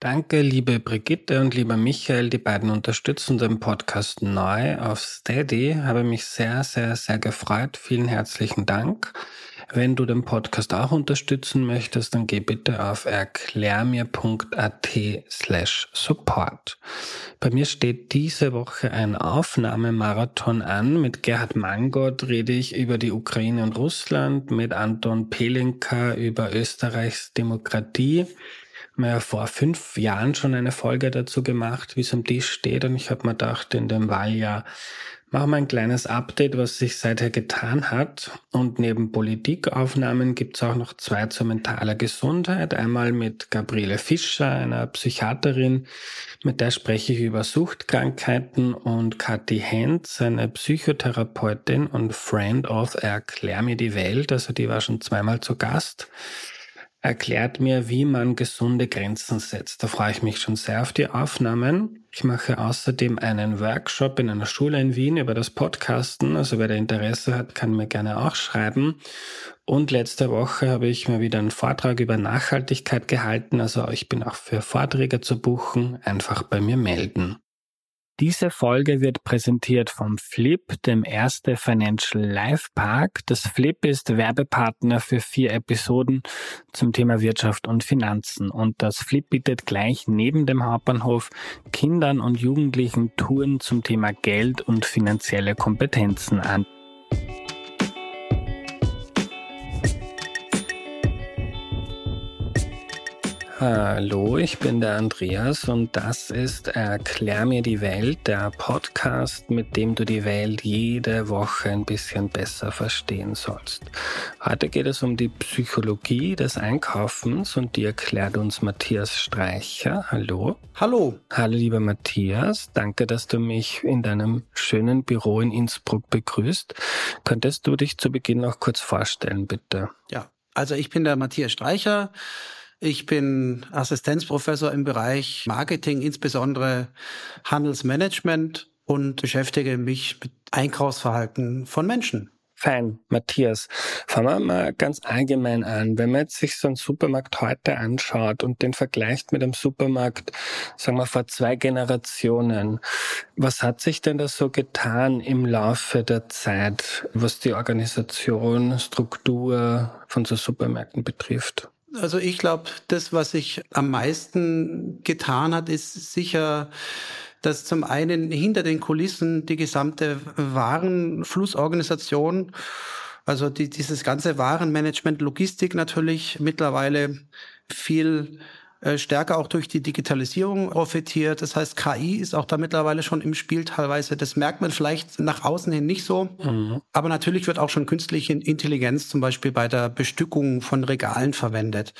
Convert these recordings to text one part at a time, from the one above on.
Danke, liebe Brigitte und lieber Michael, die beiden unterstützen den Podcast neu auf Steady. Habe mich sehr, sehr, sehr gefreut. Vielen herzlichen Dank. Wenn du den Podcast auch unterstützen möchtest, dann geh bitte auf erklärmir.at slash support. Bei mir steht diese Woche ein Aufnahmemarathon an. Mit Gerhard Mangot rede ich über die Ukraine und Russland, mit Anton Pelinka über Österreichs Demokratie. Haben ja vor fünf Jahren schon eine Folge dazu gemacht, wie es am Tisch steht. Und ich habe mir gedacht, in dem Wahljahr Machen wir ein kleines Update, was sich seither getan hat. Und neben Politikaufnahmen gibt es auch noch zwei zur mentaler Gesundheit. Einmal mit Gabriele Fischer, einer Psychiaterin, mit der spreche ich über Suchtkrankheiten und Kathi Hentz, eine Psychotherapeutin und Friend of Erklär mir die Welt. Also die war schon zweimal zu Gast erklärt mir, wie man gesunde Grenzen setzt. Da freue ich mich schon sehr auf die Aufnahmen. Ich mache außerdem einen Workshop in einer Schule in Wien über das Podcasten. Also wer da Interesse hat, kann mir gerne auch schreiben. Und letzte Woche habe ich mir wieder einen Vortrag über Nachhaltigkeit gehalten. Also ich bin auch für Vorträge zu buchen. Einfach bei mir melden. Diese Folge wird präsentiert vom Flip, dem Erste Financial Life Park. Das Flip ist Werbepartner für vier Episoden zum Thema Wirtschaft und Finanzen. Und das Flip bietet gleich neben dem Hauptbahnhof Kindern und Jugendlichen Touren zum Thema Geld und finanzielle Kompetenzen an. Hallo, ich bin der Andreas und das ist Erklär mir die Welt, der Podcast, mit dem du die Welt jede Woche ein bisschen besser verstehen sollst. Heute geht es um die Psychologie des Einkaufens und die erklärt uns Matthias Streicher. Hallo. Hallo. Hallo, lieber Matthias. Danke, dass du mich in deinem schönen Büro in Innsbruck begrüßt. Könntest du dich zu Beginn noch kurz vorstellen, bitte? Ja, also ich bin der Matthias Streicher. Ich bin Assistenzprofessor im Bereich Marketing, insbesondere Handelsmanagement und beschäftige mich mit Einkaufsverhalten von Menschen. Fein, Matthias. Fangen wir mal ganz allgemein an. Wenn man jetzt sich so einen Supermarkt heute anschaut und den vergleicht mit dem Supermarkt, sagen wir vor zwei Generationen, was hat sich denn da so getan im Laufe der Zeit, was die Organisation, Struktur von so Supermärkten betrifft? Also ich glaube, das, was sich am meisten getan hat, ist sicher, dass zum einen hinter den Kulissen die gesamte Warenflussorganisation, also die, dieses ganze Warenmanagement, Logistik natürlich mittlerweile viel stärker auch durch die Digitalisierung profitiert. Das heißt, KI ist auch da mittlerweile schon im Spiel teilweise. Das merkt man vielleicht nach außen hin nicht so. Mhm. Aber natürlich wird auch schon künstliche Intelligenz zum Beispiel bei der Bestückung von Regalen verwendet.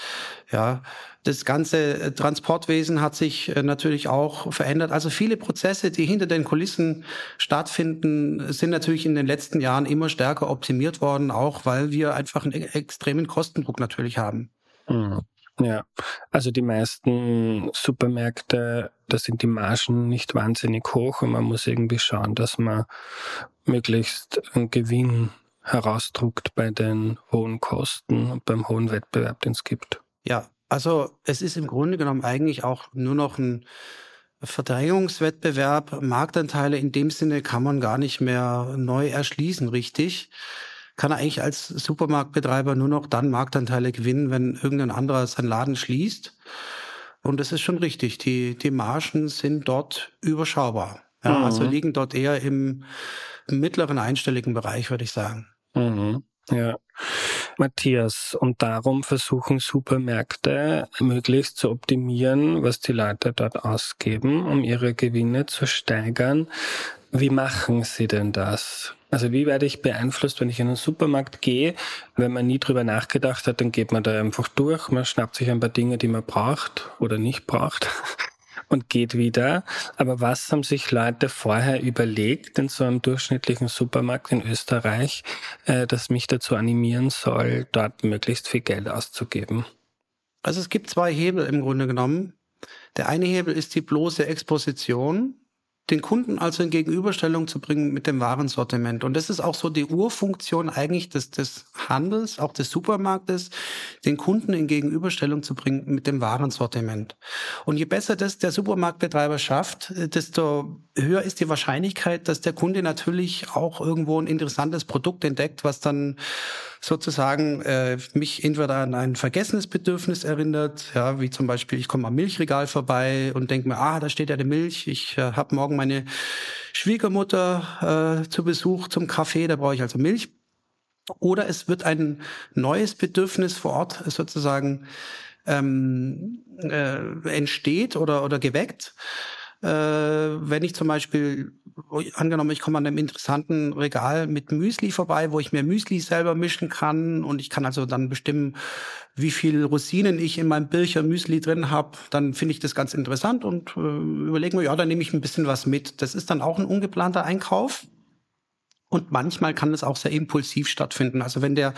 Ja, das ganze äh, Transportwesen hat sich äh, natürlich auch verändert. Also viele Prozesse, die hinter den Kulissen stattfinden, sind natürlich in den letzten Jahren immer stärker optimiert worden, auch weil wir einfach einen e-, extremen Kostendruck natürlich haben. Mhm. Ja, also die meisten Supermärkte, da sind die Margen nicht wahnsinnig hoch und man muss irgendwie schauen, dass man möglichst einen Gewinn herausdruckt bei den hohen Kosten und beim hohen Wettbewerb, den es gibt. Ja, also es ist im Grunde genommen eigentlich auch nur noch ein Verdrängungswettbewerb. Marktanteile in dem Sinne kann man gar nicht mehr neu erschließen, richtig kann er eigentlich als Supermarktbetreiber nur noch dann Marktanteile gewinnen, wenn irgendein anderer seinen Laden schließt. Und das ist schon richtig. Die, die Margen sind dort überschaubar. Ja, mhm. Also liegen dort eher im, im mittleren einstelligen Bereich, würde ich sagen. Mhm. Ja. Matthias, und darum versuchen Supermärkte möglichst zu optimieren, was die Leute dort ausgeben, um ihre Gewinne zu steigern. Wie machen Sie denn das? Also wie werde ich beeinflusst, wenn ich in einen Supermarkt gehe? Wenn man nie drüber nachgedacht hat, dann geht man da einfach durch, man schnappt sich ein paar Dinge, die man braucht oder nicht braucht und geht wieder. Aber was haben sich Leute vorher überlegt in so einem durchschnittlichen Supermarkt in Österreich, äh, das mich dazu animieren soll, dort möglichst viel Geld auszugeben? Also es gibt zwei Hebel im Grunde genommen. Der eine Hebel ist die bloße Exposition den Kunden also in Gegenüberstellung zu bringen mit dem Warensortiment. Und das ist auch so die Urfunktion eigentlich des, des Handels, auch des Supermarktes, den Kunden in Gegenüberstellung zu bringen mit dem Warensortiment. Und je besser das der Supermarktbetreiber schafft, desto höher ist die Wahrscheinlichkeit, dass der Kunde natürlich auch irgendwo ein interessantes Produkt entdeckt, was dann sozusagen äh, mich entweder an ein vergessenes Bedürfnis erinnert, ja, wie zum Beispiel, ich komme am Milchregal vorbei und denke mir, ah, da steht ja die Milch, ich äh, habe morgen meine Schwiegermutter äh, zu Besuch zum Kaffee, da brauche ich also Milch. Oder es wird ein neues Bedürfnis vor Ort sozusagen ähm, äh, entsteht oder, oder geweckt. Äh, wenn ich zum Beispiel, angenommen, ich komme an einem interessanten Regal mit Müsli vorbei, wo ich mir Müsli selber mischen kann und ich kann also dann bestimmen, wie viel Rosinen ich in meinem Bircher Müsli drin habe, dann finde ich das ganz interessant und äh, überlege mir, ja, dann nehme ich ein bisschen was mit. Das ist dann auch ein ungeplanter Einkauf. Und manchmal kann es auch sehr impulsiv stattfinden. Also wenn der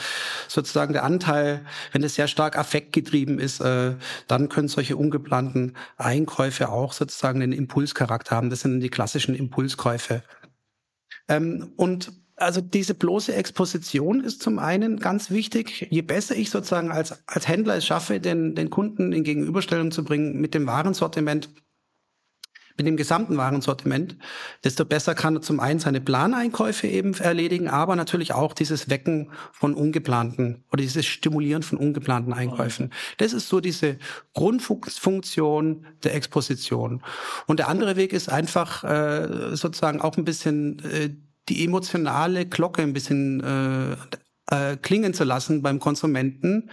sozusagen der Anteil, wenn es sehr stark affektgetrieben ist, äh, dann können solche ungeplanten Einkäufe auch sozusagen einen Impulscharakter haben. Das sind die klassischen Impulskäufe. Ähm, und also diese bloße Exposition ist zum einen ganz wichtig. Je besser ich sozusagen als, als Händler es schaffe, den, den Kunden in Gegenüberstellung zu bringen mit dem Warensortiment, mit dem gesamten Warensortiment, desto besser kann er zum einen seine Planeinkäufe eben erledigen, aber natürlich auch dieses Wecken von ungeplanten oder dieses Stimulieren von ungeplanten Einkäufen. Das ist so diese Grundfunktion der Exposition. Und der andere Weg ist einfach äh, sozusagen auch ein bisschen äh, die emotionale Glocke ein bisschen äh, äh, klingen zu lassen beim Konsumenten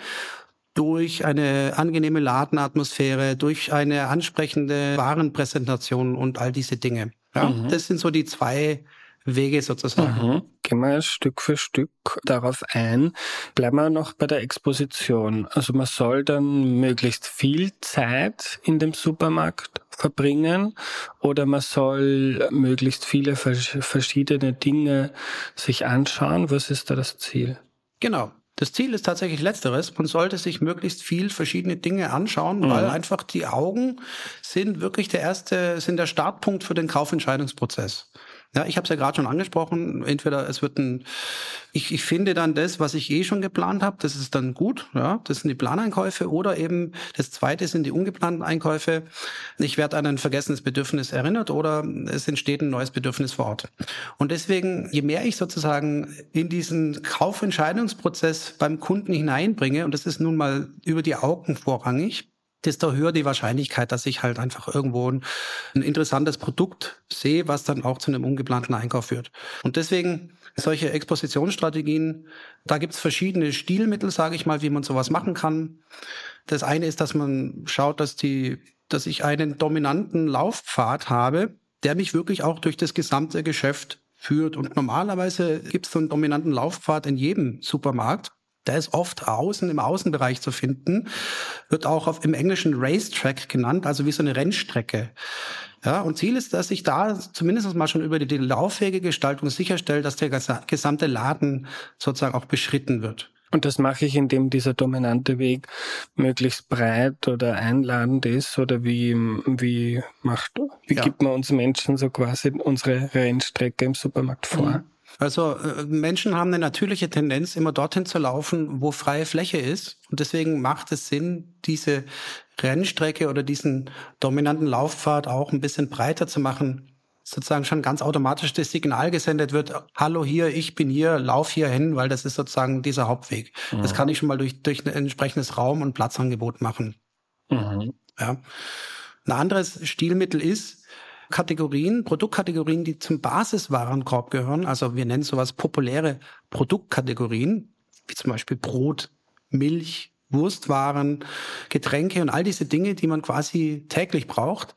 durch eine angenehme Ladenatmosphäre, durch eine ansprechende Warenpräsentation und all diese Dinge. Ja, mhm. Das sind so die zwei Wege sozusagen. Mhm. Gehen wir Stück für Stück darauf ein. Bleiben wir noch bei der Exposition. Also man soll dann möglichst viel Zeit in dem Supermarkt verbringen oder man soll möglichst viele verschiedene Dinge sich anschauen. Was ist da das Ziel? Genau. Das Ziel ist tatsächlich letzteres. Man sollte sich möglichst viel verschiedene Dinge anschauen, mhm. weil einfach die Augen sind wirklich der erste, sind der Startpunkt für den Kaufentscheidungsprozess. Ja, ich habe es ja gerade schon angesprochen. Entweder es wird ein, ich, ich finde dann das, was ich eh schon geplant habe, das ist dann gut. Ja, das sind die Planeinkäufe oder eben das Zweite sind die ungeplanten Einkäufe. Ich werde an ein vergessenes Bedürfnis erinnert oder es entsteht ein neues Bedürfnis vor Ort. Und deswegen, je mehr ich sozusagen in diesen Kaufentscheidungsprozess beim Kunden hineinbringe, und das ist nun mal über die Augen vorrangig, desto höher die Wahrscheinlichkeit, dass ich halt einfach irgendwo ein, ein, interessantes Produkt sehe, was dann auch zu einem ungeplanten Einkauf führt. Und deswegen solche Expositionsstrategien, da gibt's verschiedene Stilmittel, sage ich mal, wie man sowas machen kann. Das eine ist, dass man schaut, dass die, dass ich einen dominanten Laufpfad habe, der mich wirklich auch durch das gesamte Geschäft führt. Und normalerweise gibt's so einen dominanten Laufpfad in jedem Supermarkt. Der ist oft außen im Außenbereich zu finden, wird auch auf, im Englischen Racetrack genannt, also wie so eine Rennstrecke. Ja, und Ziel ist, dass ich da zumindest mal schon über die, die Laufwegegestaltung sicherstelle, dass der gesamte Laden sozusagen auch beschritten wird. Und das mache ich, indem dieser dominante Weg möglichst breit oder einladend ist oder wie, wie macht, wie ja. gibt man uns Menschen so quasi unsere Rennstrecke im Supermarkt vor? Mhm. Also äh, Menschen haben eine natürliche Tendenz, immer dorthin zu laufen, wo freie Fläche ist. Und deswegen macht es Sinn, diese Rennstrecke oder diesen dominanten Laufpfad auch ein bisschen breiter zu machen. Sozusagen schon ganz automatisch das Signal gesendet wird, hallo hier, ich bin hier, lauf hier hin, weil das ist sozusagen dieser Hauptweg. Mhm. Das kann ich schon mal durch, durch ein entsprechendes Raum- und Platzangebot machen. Mhm. Ja. Ein anderes Stilmittel ist, Kategorien, Produktkategorien, die zum Basiswarenkorb gehören. Also wir nennen sowas populäre Produktkategorien, wie zum Beispiel Brot, Milch, Wurstwaren, Getränke und all diese Dinge, die man quasi täglich braucht,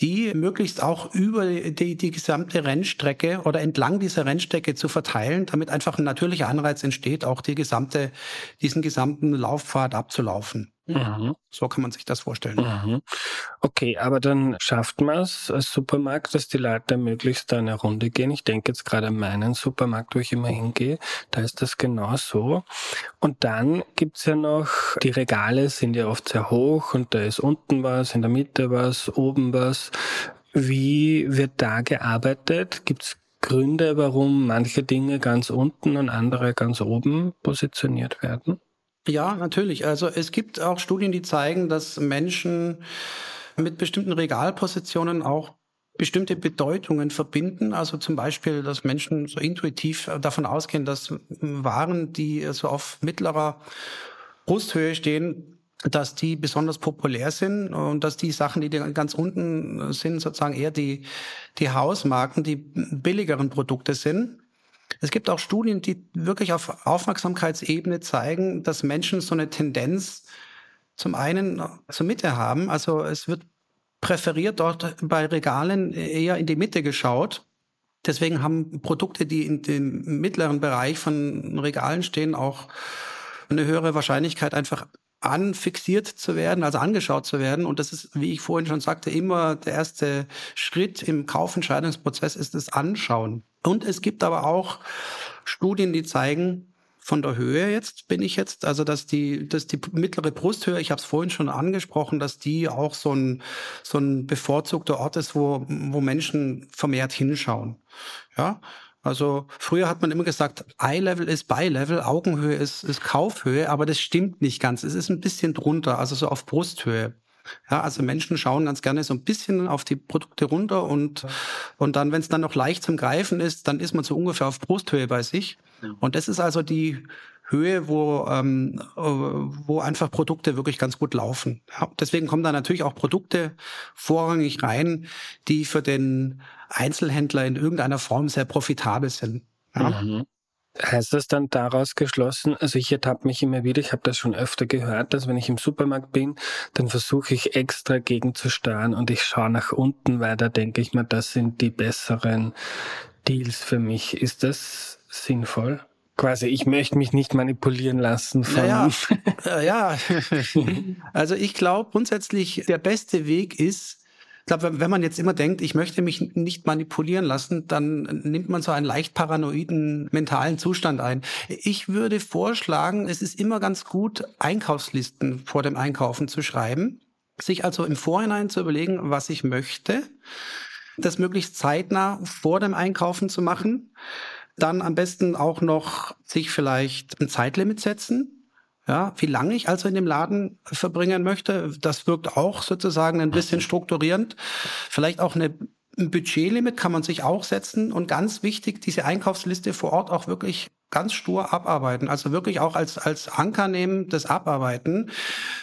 die möglichst auch über die, die gesamte Rennstrecke oder entlang dieser Rennstrecke zu verteilen, damit einfach ein natürlicher Anreiz entsteht, auch die gesamte, diesen gesamten Laufpfad abzulaufen. Mhm. So kann man sich das vorstellen. Mhm. Okay, aber dann schafft man es als Supermarkt, dass die Leute möglichst eine Runde gehen. Ich denke jetzt gerade an meinen Supermarkt, wo ich immer hingehe. Da ist das genau so. Und dann gibt's ja noch, die Regale sind ja oft sehr hoch und da ist unten was, in der Mitte was, oben was. Wie wird da gearbeitet? Gibt es Gründe, warum manche Dinge ganz unten und andere ganz oben positioniert werden? Ja, natürlich. Also es gibt auch Studien, die zeigen, dass Menschen mit bestimmten Regalpositionen auch bestimmte Bedeutungen verbinden. Also zum Beispiel, dass Menschen so intuitiv davon ausgehen, dass Waren, die so auf mittlerer Brusthöhe stehen, dass die besonders populär sind und dass die Sachen, die ganz unten sind, sozusagen eher die, die Hausmarken, die billigeren Produkte sind. Es gibt auch Studien, die wirklich auf Aufmerksamkeitsebene zeigen, dass Menschen so eine Tendenz zum einen zur Mitte haben. Also es wird präferiert dort bei Regalen eher in die Mitte geschaut. Deswegen haben Produkte, die in dem mittleren Bereich von Regalen stehen, auch eine höhere Wahrscheinlichkeit, einfach anfixiert zu werden, also angeschaut zu werden. Und das ist, wie ich vorhin schon sagte, immer der erste Schritt im Kaufentscheidungsprozess ist das Anschauen. Und es gibt aber auch Studien, die zeigen, von der Höhe jetzt bin ich jetzt, also dass die, dass die mittlere Brusthöhe, ich habe es vorhin schon angesprochen, dass die auch so ein, so ein bevorzugter Ort ist, wo, wo Menschen vermehrt hinschauen. Ja, also früher hat man immer gesagt, Eye-Level ist Buy-Level, Augenhöhe ist, ist Kaufhöhe, aber das stimmt nicht ganz. Es ist ein bisschen drunter, also so auf Brusthöhe. Ja, also Menschen schauen ganz gerne so ein bisschen auf die Produkte runter und, und dann, wenn es dann noch leicht zum Greifen ist, dann ist man so ungefähr auf Brusthöhe bei sich. Und das ist also die Höhe, wo, ähm, wo einfach Produkte wirklich ganz gut laufen. Ja, deswegen kommen da natürlich auch Produkte vorrangig rein, die für den Einzelhändler in irgendeiner Form sehr profitabel sind. Ja. Mhm. Heißt das dann daraus geschlossen, also ich ertappe mich immer wieder, ich habe das schon öfter gehört, dass wenn ich im Supermarkt bin, dann versuche ich extra gegenzusteuern und ich schaue nach unten, weil da denke ich mir, das sind die besseren Deals für mich. Ist das sinnvoll? Quasi, ich möchte mich nicht manipulieren lassen von. Naja, äh, ja, also ich glaube grundsätzlich, der beste Weg ist, glaube, wenn man jetzt immer denkt, ich möchte mich nicht manipulieren lassen, dann nimmt man so einen leicht paranoiden mentalen Zustand ein. Ich würde vorschlagen, es ist immer ganz gut, Einkaufslisten vor dem Einkaufen zu schreiben, sich also im Vorhinein zu überlegen, was ich möchte, das möglichst zeitnah vor dem Einkaufen zu machen, dann am besten auch noch sich vielleicht ein Zeitlimit setzen, ja, wie lange ich also in dem Laden verbringen möchte, das wirkt auch sozusagen ein bisschen strukturierend. Vielleicht auch eine ein Budgetlimit kann man sich auch setzen und ganz wichtig, diese Einkaufsliste vor Ort auch wirklich ganz stur abarbeiten, also wirklich auch als als Anker nehmen, das Abarbeiten,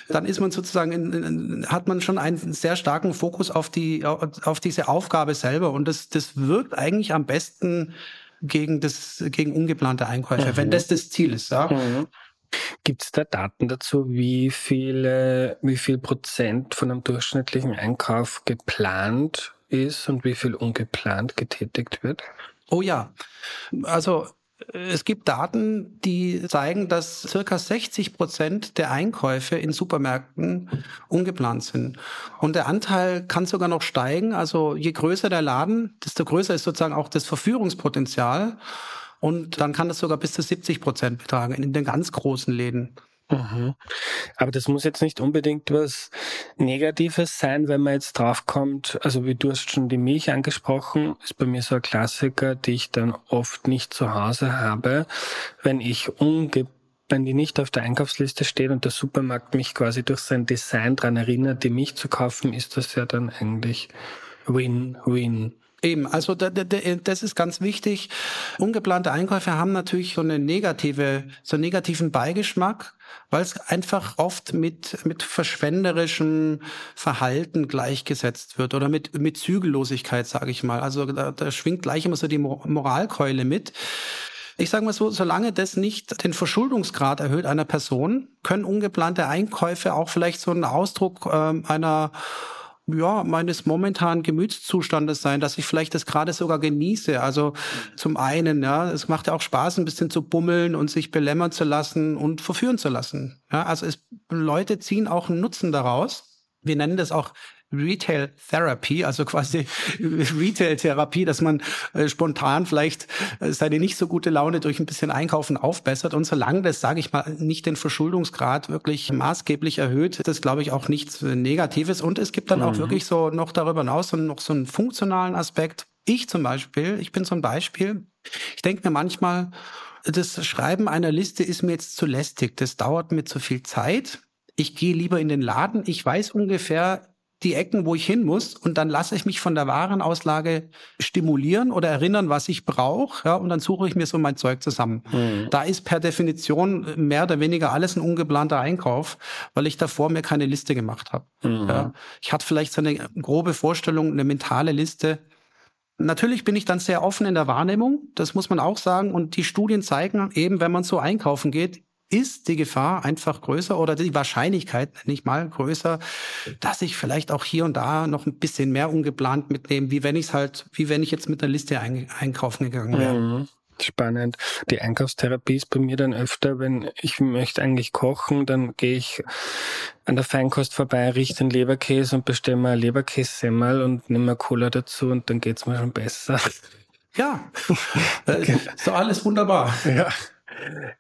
dann ist man sozusagen in, in, hat man schon einen sehr starken Fokus auf die auf diese Aufgabe selber und das das wirkt eigentlich am besten gegen das gegen ungeplante Einkäufe, mhm. wenn das das Ziel ist, ja. Mhm. Gibt es da Daten dazu, wie viele, wie viel Prozent von einem durchschnittlichen Einkauf geplant ist und wie viel ungeplant getätigt wird? Oh ja, also es gibt Daten, die zeigen, dass circa 60 Prozent der Einkäufe in Supermärkten ungeplant sind. Und der Anteil kann sogar noch steigen. Also je größer der Laden, desto größer ist sozusagen auch das Verführungspotenzial. Und dann kann das sogar bis zu 70 Prozent betragen in den ganz großen Läden. Mhm. Aber das muss jetzt nicht unbedingt was Negatives sein, wenn man jetzt draufkommt. Also wie du hast schon die Milch angesprochen, ist bei mir so ein Klassiker, die ich dann oft nicht zu Hause habe, wenn ich unge wenn die nicht auf der Einkaufsliste steht und der Supermarkt mich quasi durch sein Design dran erinnert, die Milch zu kaufen, ist das ja dann eigentlich Win-Win. Eben, also das ist ganz wichtig. Ungeplante Einkäufe haben natürlich so eine negative, so einen negativen Beigeschmack, weil es einfach oft mit, mit verschwenderischem Verhalten gleichgesetzt wird oder mit, mit Zügellosigkeit, sage ich mal. Also da, da schwingt gleich immer so die Moralkeule mit. Ich sage mal so, solange das nicht den Verschuldungsgrad erhöht einer Person, können ungeplante Einkäufe auch vielleicht so ein Ausdruck äh, einer ja, meines momentanen Gemütszustandes sein, dass ich vielleicht das gerade sogar genieße. Also zum einen, ja, es macht ja auch Spaß, ein bisschen zu bummeln und sich belämmern zu lassen und verführen zu lassen. Ja, also es, Leute ziehen auch einen Nutzen daraus. Wir nennen das auch Retail Therapy, also quasi Retail Therapie, dass man äh, spontan vielleicht äh, seine nicht so gute Laune durch ein bisschen Einkaufen aufbessert. Und solange das, sage ich mal, nicht den Verschuldungsgrad wirklich maßgeblich erhöht, ist das, glaube ich, auch nichts Negatives. Und es gibt dann mhm. auch wirklich so noch darüber hinaus so, noch so einen funktionalen Aspekt. Ich zum Beispiel, ich bin so ein Beispiel. Ich denke mir manchmal, das Schreiben einer Liste ist mir jetzt zu lästig. Das dauert mir zu viel Zeit. Ich gehe lieber in den Laden. Ich weiß ungefähr die Ecken, wo ich hin muss, und dann lasse ich mich von der Warenauslage stimulieren oder erinnern, was ich brauche, ja, und dann suche ich mir so mein Zeug zusammen. Mhm. Da ist per Definition mehr oder weniger alles ein ungeplanter Einkauf, weil ich davor mir keine Liste gemacht habe. Mhm. Ja. Ich hatte vielleicht so eine grobe Vorstellung, eine mentale Liste, Natürlich bin ich dann sehr offen in der Wahrnehmung, das muss man auch sagen. Und die Studien zeigen eben, wenn man so einkaufen geht, ist die Gefahr einfach größer oder die Wahrscheinlichkeit nicht mal größer, dass ich vielleicht auch hier und da noch ein bisschen mehr ungeplant mitnehme, wie wenn ich es halt, wie wenn ich jetzt mit einer Liste ein, einkaufen gegangen wäre. Mhm. Spannend. Die Einkaufstherapie ist bei mir dann öfter, wenn ich möchte eigentlich kochen, dann gehe ich an der Feinkost vorbei, rieche den Leberkäse und bestelle mir Leberkässemmel und nehme mir Cola dazu und dann geht's mir schon besser. Ja, okay. so alles wunderbar. Ja.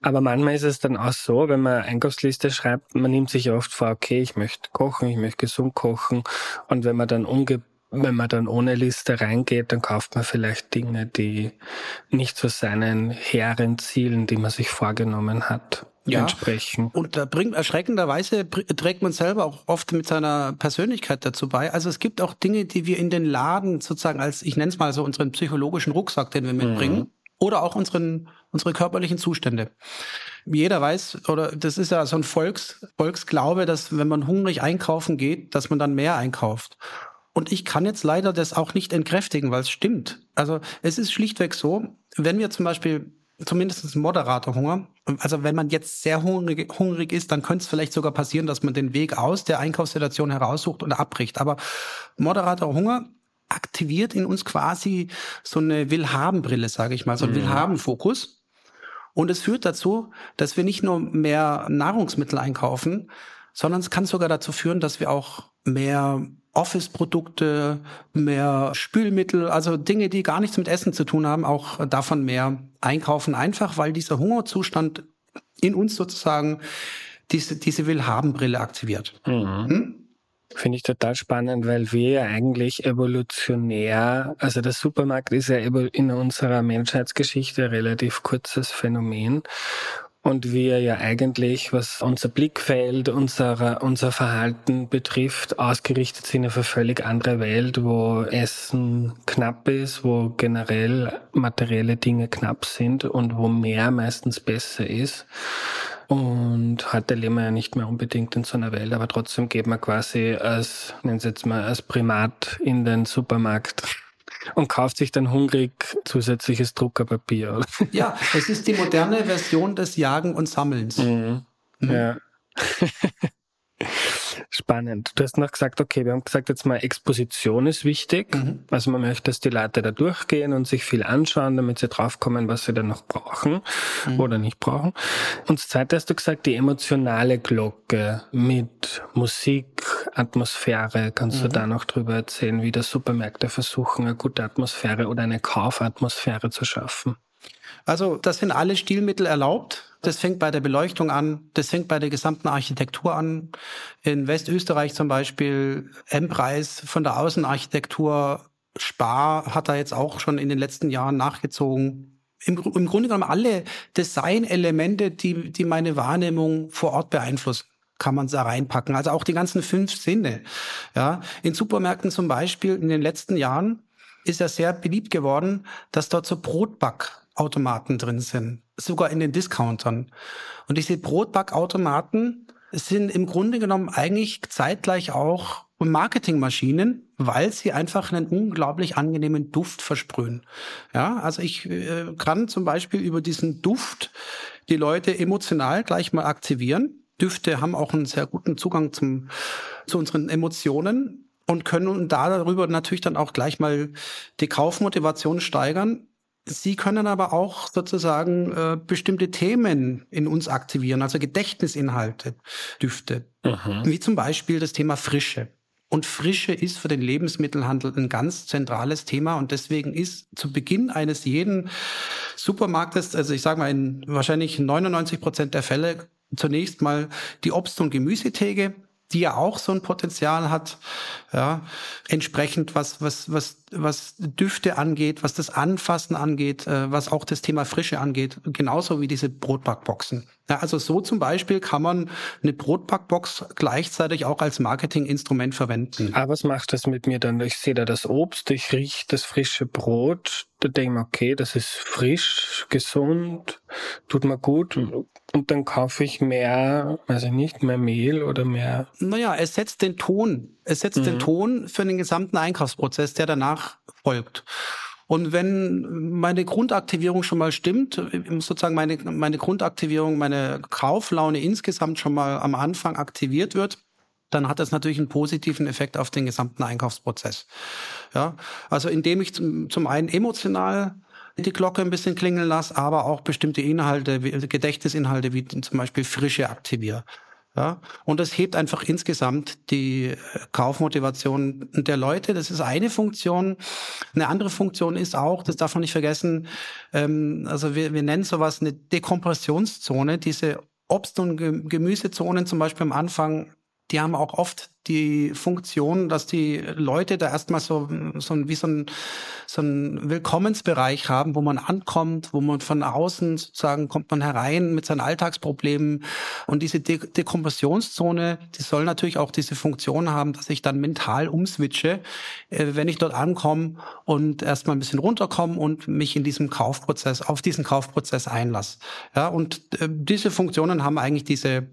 Aber manchmal ist es dann auch so, wenn man Einkaufsliste schreibt, man nimmt sich oft vor, okay, ich möchte kochen, ich möchte gesund kochen und wenn man dann umge wenn man dann ohne Liste reingeht, dann kauft man vielleicht Dinge, die nicht zu seinen hehren Zielen, die man sich vorgenommen hat, ja, entsprechen. Und da bringt erschreckenderweise trägt man selber auch oft mit seiner Persönlichkeit dazu bei. Also es gibt auch Dinge, die wir in den Laden sozusagen als, ich nenne es mal so, unseren psychologischen Rucksack, den wir mitbringen, mhm. Oder auch unseren, unsere körperlichen Zustände. Jeder weiß, oder das ist ja so ein Volks, Volksglaube, dass wenn man hungrig einkaufen geht, dass man dann mehr einkauft. Und ich kann jetzt leider das auch nicht entkräftigen, weil es stimmt. Also es ist schlichtweg so, wenn wir zum Beispiel zumindest moderater Hunger, also wenn man jetzt sehr hungrig, hungrig ist, dann könnte es vielleicht sogar passieren, dass man den Weg aus der Einkaufssituation heraussucht und abbricht. Aber moderater Hunger aktiviert in uns quasi so eine Willhaben-Brille, sage ich mal, so ein mhm. Willhaben-Fokus. Und es führt dazu, dass wir nicht nur mehr Nahrungsmittel einkaufen, sondern es kann sogar dazu führen, dass wir auch mehr Office-Produkte, mehr Spülmittel, also Dinge, die gar nichts mit Essen zu tun haben, auch davon mehr einkaufen. Einfach, weil dieser Hungerzustand in uns sozusagen diese, diese Willhaben-Brille aktiviert. Mhm. Hm? Finde ich total spannend, weil wir ja eigentlich evolutionär, also der Supermarkt ist ja in unserer Menschheitsgeschichte ein relativ kurzes Phänomen und wir ja eigentlich, was unser Blickfeld, unser, unser Verhalten betrifft, ausgerichtet sind auf eine völlig andere Welt, wo Essen knapp ist, wo generell materielle Dinge knapp sind und wo mehr meistens besser ist. Und heute leben wir ja nicht mehr unbedingt in so einer Welt, aber trotzdem geht man quasi als, nennen Sie jetzt mal, als Primat in den Supermarkt und kauft sich dann hungrig zusätzliches Druckerpapier. Ja, es ist die moderne Version des Jagen und Sammelns. Mhm. Mhm. Ja. Spannend. Du hast noch gesagt, okay, wir haben gesagt, jetzt mal Exposition ist wichtig. Mhm. Also man möchte, dass die Leute da durchgehen und sich viel anschauen, damit sie draufkommen, was sie dann noch brauchen mhm. oder nicht brauchen. Und das zweite hast du gesagt, die emotionale Glocke mit Musik, Atmosphäre. Kannst mhm. du da noch drüber erzählen, wie das Supermärkte versuchen, eine gute Atmosphäre oder eine Kaufatmosphäre zu schaffen? Also das sind alle Stilmittel erlaubt. Das fängt bei der Beleuchtung an, das fängt bei der gesamten Architektur an. In Westösterreich zum Beispiel M-Preis von der Außenarchitektur. Spar hat da jetzt auch schon in den letzten Jahren nachgezogen. Im, im Grunde genommen alle Designelemente, die, die meine Wahrnehmung vor Ort beeinflussen kann man da reinpacken. Also auch die ganzen fünf Sinne. Ja, in Supermärkten zum Beispiel in den letzten Jahren ist ja sehr beliebt geworden, dass dort so Brotbackautomaten drin sind sogar in den Discountern. Und diese Brotbackautomaten sind im Grunde genommen eigentlich zeitgleich auch Marketingmaschinen, weil sie einfach einen unglaublich angenehmen Duft versprühen. Ja, also ich äh, kann zum Beispiel über diesen Duft die Leute emotional gleich mal aktivieren. Düfte haben auch einen sehr guten Zugang zum, zu unseren Emotionen und können da darüber natürlich dann auch gleich mal die Kaufmotivation steigern, Sie können aber auch sozusagen äh, bestimmte Themen in uns aktivieren, also Gedächtnisinhalte, Düfte, mhm. wie zum Beispiel das Thema Frische. Und Frische ist für den Lebensmittelhandel ein ganz zentrales Thema. Und deswegen ist zu Beginn eines jeden Supermarktes, also ich sage mal in wahrscheinlich 99 Prozent der Fälle, zunächst mal die Obst- und Gemüsetheke die ja auch so ein Potenzial hat, ja, entsprechend was, was, was, was Düfte angeht, was das Anfassen angeht, äh, was auch das Thema Frische angeht, genauso wie diese Brotbackboxen. Ja, also so zum Beispiel kann man eine Brotbackbox gleichzeitig auch als Marketinginstrument verwenden. Aber was macht das mit mir dann? Ich sehe da das Obst, ich rieche das frische Brot, da denke ich mir, okay, das ist frisch, gesund, tut mir gut. Und dann kaufe ich mehr, weiß ich nicht, mehr Mehl oder mehr. Naja, es setzt den Ton. Es setzt mhm. den Ton für den gesamten Einkaufsprozess, der danach folgt. Und wenn meine Grundaktivierung schon mal stimmt, sozusagen meine, meine Grundaktivierung, meine Kauflaune insgesamt schon mal am Anfang aktiviert wird, dann hat das natürlich einen positiven Effekt auf den gesamten Einkaufsprozess. Ja, also indem ich zum, zum einen emotional die Glocke ein bisschen klingeln lasse, aber auch bestimmte Inhalte, Gedächtnisinhalte wie zum Beispiel Frische aktiviere. Ja, und das hebt einfach insgesamt die äh, Kaufmotivation der Leute. Das ist eine Funktion. Eine andere Funktion ist auch, das darf man nicht vergessen, ähm, also wir, wir nennen sowas eine Dekompressionszone. Diese Obst- und Gemüsezonen zum Beispiel am Anfang, die haben auch oft die Funktion, dass die Leute da erstmal so, so ein, wie so ein, so ein Willkommensbereich haben, wo man ankommt, wo man von außen sozusagen kommt man herein mit seinen Alltagsproblemen. Und diese De Dekompressionszone, die soll natürlich auch diese Funktion haben, dass ich dann mental umswitche, äh, wenn ich dort ankomme und erstmal ein bisschen runterkomme und mich in diesem Kaufprozess, auf diesen Kaufprozess einlasse. Ja, und äh, diese Funktionen haben eigentlich diese,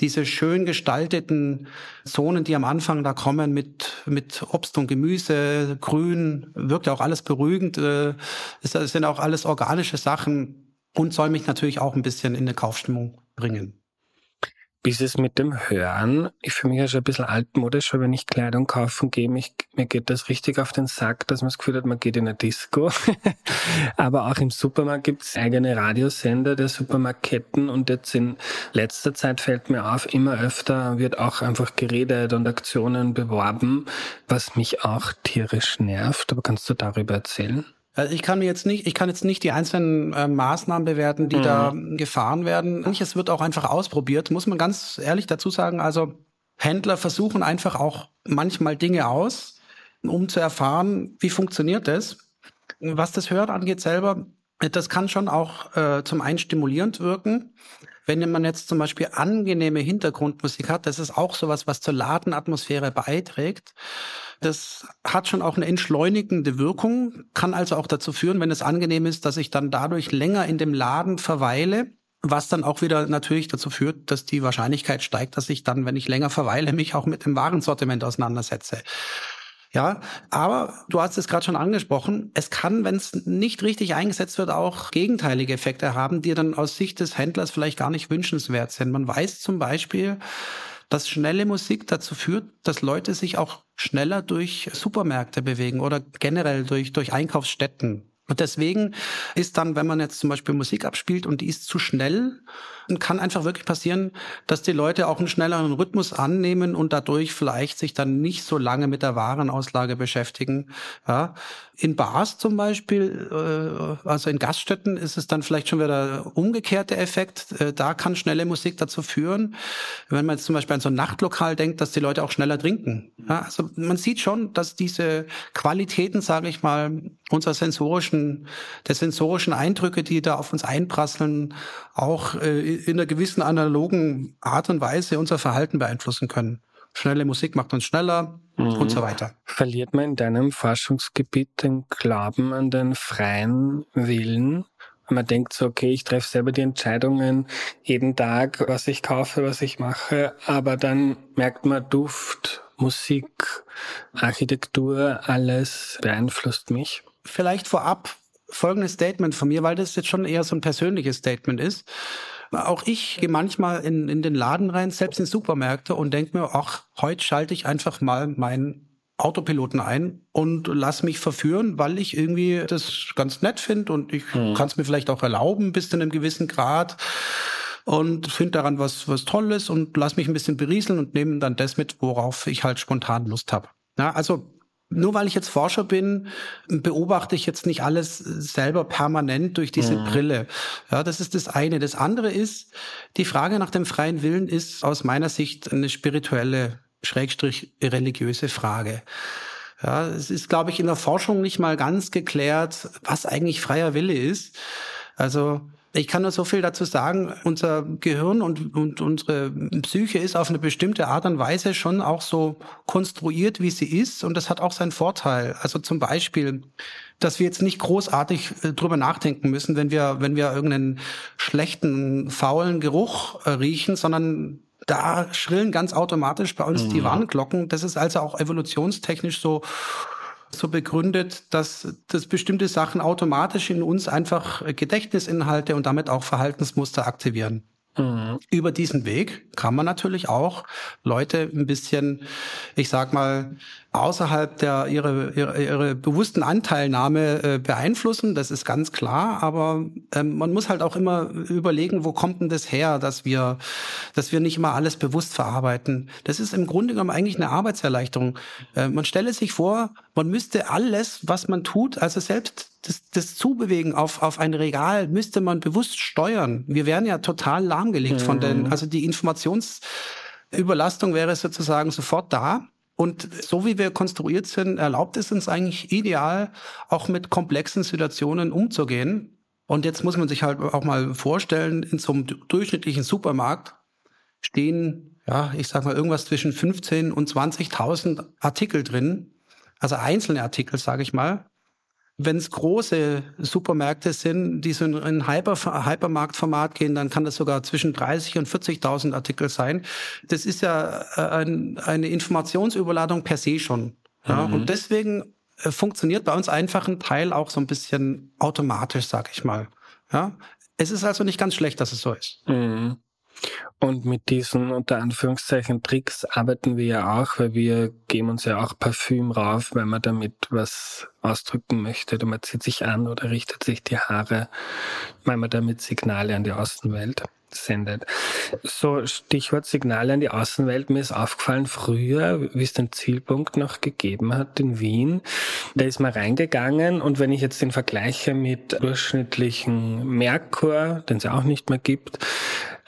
diese schön gestalteten Zonen, die am Anfang da kommen mit, mit Obst und Gemüse, Grün, wirkt ja auch alles beruhigend, äh, ist, sind auch alles organische Sachen und soll mich natürlich auch ein bisschen in eine Kaufstimmung bringen. Ist es mit dem Hören? Ich fühle mich ja schon ein bisschen altmodisch, weil wenn ich Kleidung kaufen gehe, mich, mir geht das richtig auf den Sack, dass man das Gefühl hat, man geht in eine Disco. Aber auch im Supermarkt gibt es eigene Radiosender der Supermarktketten und jetzt in letzter Zeit fällt mir auf, immer öfter wird auch einfach geredet und Aktionen beworben, was mich auch tierisch nervt. Aber kannst du darüber erzählen? Also ich kann mir jetzt nicht, ich kann jetzt nicht die einzelnen äh, Maßnahmen bewerten, die mhm. da gefahren werden. Manches wird auch einfach ausprobiert, muss man ganz ehrlich dazu sagen. Also Händler versuchen einfach auch manchmal Dinge aus, um zu erfahren, wie funktioniert das. Was das Hören angeht selber, das kann schon auch äh, zum einen stimulierend wirken. Wenn man jetzt zum Beispiel angenehme Hintergrundmusik hat, das ist auch sowas, was zur Ladenatmosphäre beiträgt. Das hat schon auch eine entschleunigende Wirkung, kann also auch dazu führen, wenn es angenehm ist, dass ich dann dadurch länger in dem Laden verweile, was dann auch wieder natürlich dazu führt, dass die Wahrscheinlichkeit steigt, dass ich dann, wenn ich länger verweile, mich auch mit dem Warensortiment auseinandersetze. Ja, aber du hast es gerade schon angesprochen, es kann, wenn es nicht richtig eingesetzt wird, auch gegenteilige Effekte haben, die dann aus Sicht des Händlers vielleicht gar nicht wünschenswert sind. Man weiß zum Beispiel, dass schnelle Musik dazu führt, dass Leute sich auch schneller durch Supermärkte bewegen oder generell durch, durch Einkaufsstätten. Und deswegen ist dann, wenn man jetzt zum Beispiel Musik abspielt und die ist zu schnell, kann einfach wirklich passieren, dass die Leute auch einen schnelleren Rhythmus annehmen und dadurch vielleicht sich dann nicht so lange mit der Warenauslage beschäftigen. Ja. In Bars zum Beispiel, äh, also in Gaststätten, ist es dann vielleicht schon wieder umgekehrte Effekt. Äh, da kann schnelle Musik dazu führen, wenn man jetzt zum Beispiel an so ein Nachtlokal denkt, dass die Leute auch schneller trinken. Ja, also man sieht schon, dass diese Qualitäten, sage ich mal, unserer sensorischen, der sensorischen Eindrücke, die da auf uns einprasseln, auch äh, in einer gewissen analogen Art und Weise unser Verhalten beeinflussen können. Schnelle Musik macht uns schneller mhm. und so weiter. Verliert man in deinem Forschungsgebiet den Glauben an den freien Willen? man denkt so, okay, ich treffe selber die Entscheidungen jeden Tag, was ich kaufe, was ich mache, aber dann merkt man Duft, Musik, Architektur, alles beeinflusst mich. Vielleicht vorab folgendes Statement von mir, weil das jetzt schon eher so ein persönliches Statement ist. Auch ich gehe manchmal in, in den Laden rein, selbst in Supermärkte und denke mir, ach, heute schalte ich einfach mal meinen Autopiloten ein und lass mich verführen, weil ich irgendwie das ganz nett finde und ich mhm. kann es mir vielleicht auch erlauben bis zu einem gewissen Grad. und finde daran was, was Tolles und lass mich ein bisschen berieseln und nehme dann das mit, worauf ich halt spontan Lust habe. Ja, also nur weil ich jetzt Forscher bin, beobachte ich jetzt nicht alles selber permanent durch diese mhm. Brille. Ja, das ist das eine. Das andere ist, die Frage nach dem freien Willen ist aus meiner Sicht eine spirituelle, schrägstrich religiöse Frage. Ja, es ist, glaube ich, in der Forschung nicht mal ganz geklärt, was eigentlich freier Wille ist. Also ich kann nur so viel dazu sagen, unser Gehirn und, und unsere Psyche ist auf eine bestimmte Art und Weise schon auch so konstruiert, wie sie ist. Und das hat auch seinen Vorteil. Also zum Beispiel, dass wir jetzt nicht großartig äh, drüber nachdenken müssen, wenn wir, wenn wir irgendeinen schlechten, faulen Geruch äh, riechen, sondern da schrillen ganz automatisch bei uns mhm. die Warnglocken. Das ist also auch evolutionstechnisch so so begründet, dass, dass bestimmte Sachen automatisch in uns einfach Gedächtnisinhalte und damit auch Verhaltensmuster aktivieren. Mhm. Über diesen Weg kann man natürlich auch Leute ein bisschen, ich sag mal, außerhalb der ihre, ihre, ihre bewussten Anteilnahme äh, beeinflussen, das ist ganz klar, aber ähm, man muss halt auch immer überlegen, wo kommt denn das her, dass wir, dass wir nicht immer alles bewusst verarbeiten. Das ist im Grunde genommen eigentlich eine Arbeitserleichterung. Äh, man stelle sich vor, man müsste alles, was man tut, also selbst das, das Zubewegen auf, auf ein Regal müsste man bewusst steuern. Wir wären ja total lahmgelegt mhm. von den, also die Informationsüberlastung wäre sozusagen sofort da. Und so wie wir konstruiert sind, erlaubt es uns eigentlich ideal, auch mit komplexen Situationen umzugehen. Und jetzt muss man sich halt auch mal vorstellen, in so einem durchschnittlichen Supermarkt stehen, ja, ich sag mal irgendwas zwischen 15 und 20.000 Artikel drin. Also einzelne Artikel, sage ich mal. Wenn es große Supermärkte sind, die so in ein Hyper, Hypermarktformat gehen, dann kann das sogar zwischen 30 und 40.000 Artikel sein. Das ist ja äh, ein, eine Informationsüberladung per se schon. Ja? Mhm. Und deswegen äh, funktioniert bei uns einfach ein Teil auch so ein bisschen automatisch, sag ich mal. Ja? Es ist also nicht ganz schlecht, dass es so ist. Mhm. Und mit diesen unter Anführungszeichen Tricks arbeiten wir ja auch, weil wir geben uns ja auch Parfüm rauf, wenn man damit was ausdrücken möchte. Oder man zieht sich an oder richtet sich die Haare, weil man damit Signale an die Außenwelt sendet. So, Stichwort Signale an die Außenwelt. Mir ist aufgefallen, früher, wie es den Zielpunkt noch gegeben hat in Wien, da ist man reingegangen und wenn ich jetzt den vergleiche mit durchschnittlichen Merkur, den es ja auch nicht mehr gibt,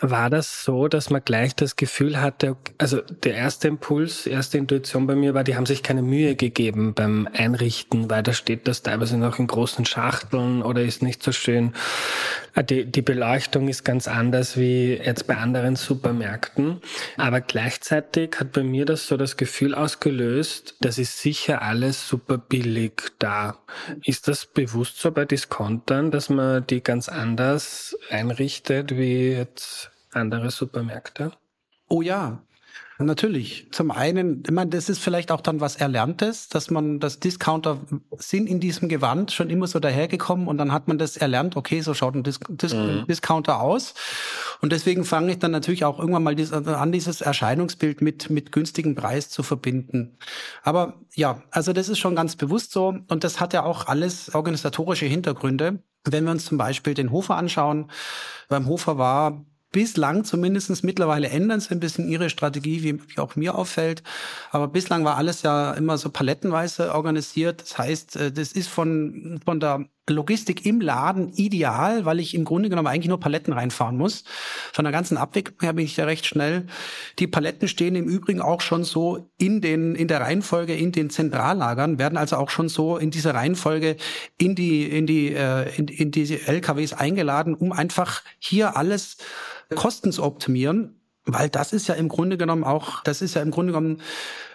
war das so, dass man gleich das Gefühl hatte, also der erste Impuls, erste Intuition bei mir war, die haben sich keine Mühe gegeben beim Einrichten, weil da steht das teilweise noch in großen Schachteln oder ist nicht so schön. Ah, die, die Beleuchtung ist ganz anders wie jetzt bei anderen Supermärkten. Aber gleichzeitig hat bei mir das so das Gefühl ausgelöst, das ist sicher alles super billig da. Ist das bewusst so bei Diskontern, dass man die ganz anders einrichtet wie jetzt andere Supermärkte? Oh ja, Natürlich. Zum einen, ich meine, das ist vielleicht auch dann was Erlerntes, dass man das Discounter sind in diesem Gewand schon immer so dahergekommen und dann hat man das erlernt, okay, so schaut ein Dis Dis mhm. Discounter aus. Und deswegen fange ich dann natürlich auch irgendwann mal dies, an, dieses Erscheinungsbild mit, mit günstigen Preis zu verbinden. Aber ja, also das ist schon ganz bewusst so und das hat ja auch alles organisatorische Hintergründe. Wenn wir uns zum Beispiel den Hofer anschauen, beim Hofer war bislang zumindestens mittlerweile ändern sie ein bisschen ihre Strategie, wie, wie auch mir auffällt. Aber bislang war alles ja immer so palettenweise organisiert. Das heißt, äh, das ist von, von der Logistik im Laden ideal, weil ich im Grunde genommen eigentlich nur Paletten reinfahren muss. Von der ganzen Abwicklung her bin ich ja recht schnell. Die Paletten stehen im Übrigen auch schon so in den, in der Reihenfolge in den Zentrallagern, werden also auch schon so in dieser Reihenfolge in die, in die, äh, in, in diese LKWs eingeladen, um einfach hier alles Kosten zu optimieren, weil das ist ja im Grunde genommen auch, das ist ja im Grunde genommen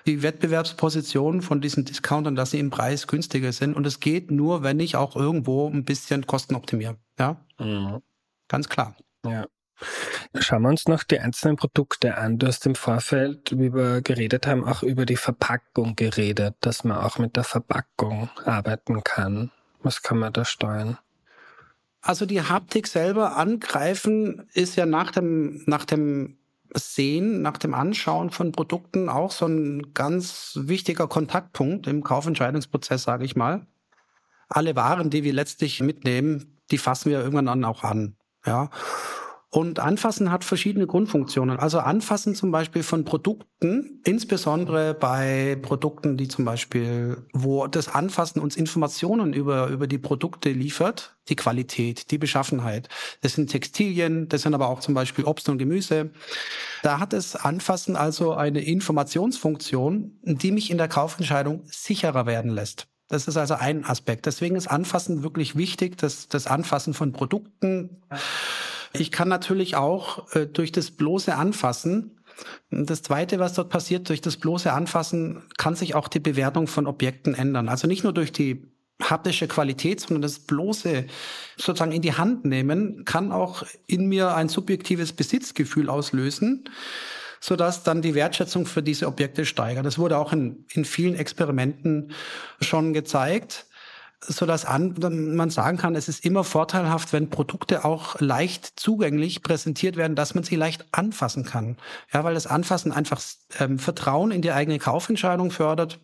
die Wettbewerbsposition von diesen Discountern, dass sie im Preis günstiger sind. Und es geht nur, wenn ich auch irgendwo ein bisschen Kosten optimiere. Ja, mhm. ganz klar. Ja. Schauen wir uns noch die einzelnen Produkte an. Du hast im Vorfeld, wie wir geredet haben, auch über die Verpackung geredet, dass man auch mit der Verpackung arbeiten kann. Was kann man da steuern? Also die Haptik selber angreifen ist ja nach dem, nach dem Sehen, nach dem Anschauen von Produkten auch so ein ganz wichtiger Kontaktpunkt im Kaufentscheidungsprozess, sage ich mal. Alle Waren, die wir letztlich mitnehmen, die fassen wir irgendwann dann auch an. Ja. Und Anfassen hat verschiedene Grundfunktionen. Also Anfassen zum Beispiel von Produkten, insbesondere bei Produkten, die zum Beispiel, wo das Anfassen uns Informationen über, über die Produkte liefert, die Qualität, die Beschaffenheit. Das sind Textilien, das sind aber auch zum Beispiel Obst und Gemüse. Da hat das Anfassen also eine Informationsfunktion, die mich in der Kaufentscheidung sicherer werden lässt. Das ist also ein Aspekt. Deswegen ist Anfassen wirklich wichtig, das, das Anfassen von Produkten. Ich kann natürlich auch äh, durch das bloße Anfassen das Zweite, was dort passiert, durch das bloße Anfassen kann sich auch die Bewertung von Objekten ändern. Also nicht nur durch die haptische Qualität, sondern das bloße sozusagen in die Hand nehmen, kann auch in mir ein subjektives Besitzgefühl auslösen, sodass dann die Wertschätzung für diese Objekte steigert. Das wurde auch in, in vielen Experimenten schon gezeigt so dass an, man sagen kann, es ist immer vorteilhaft, wenn Produkte auch leicht zugänglich präsentiert werden, dass man sie leicht anfassen kann. Ja, weil das Anfassen einfach ähm, Vertrauen in die eigene Kaufentscheidung fördert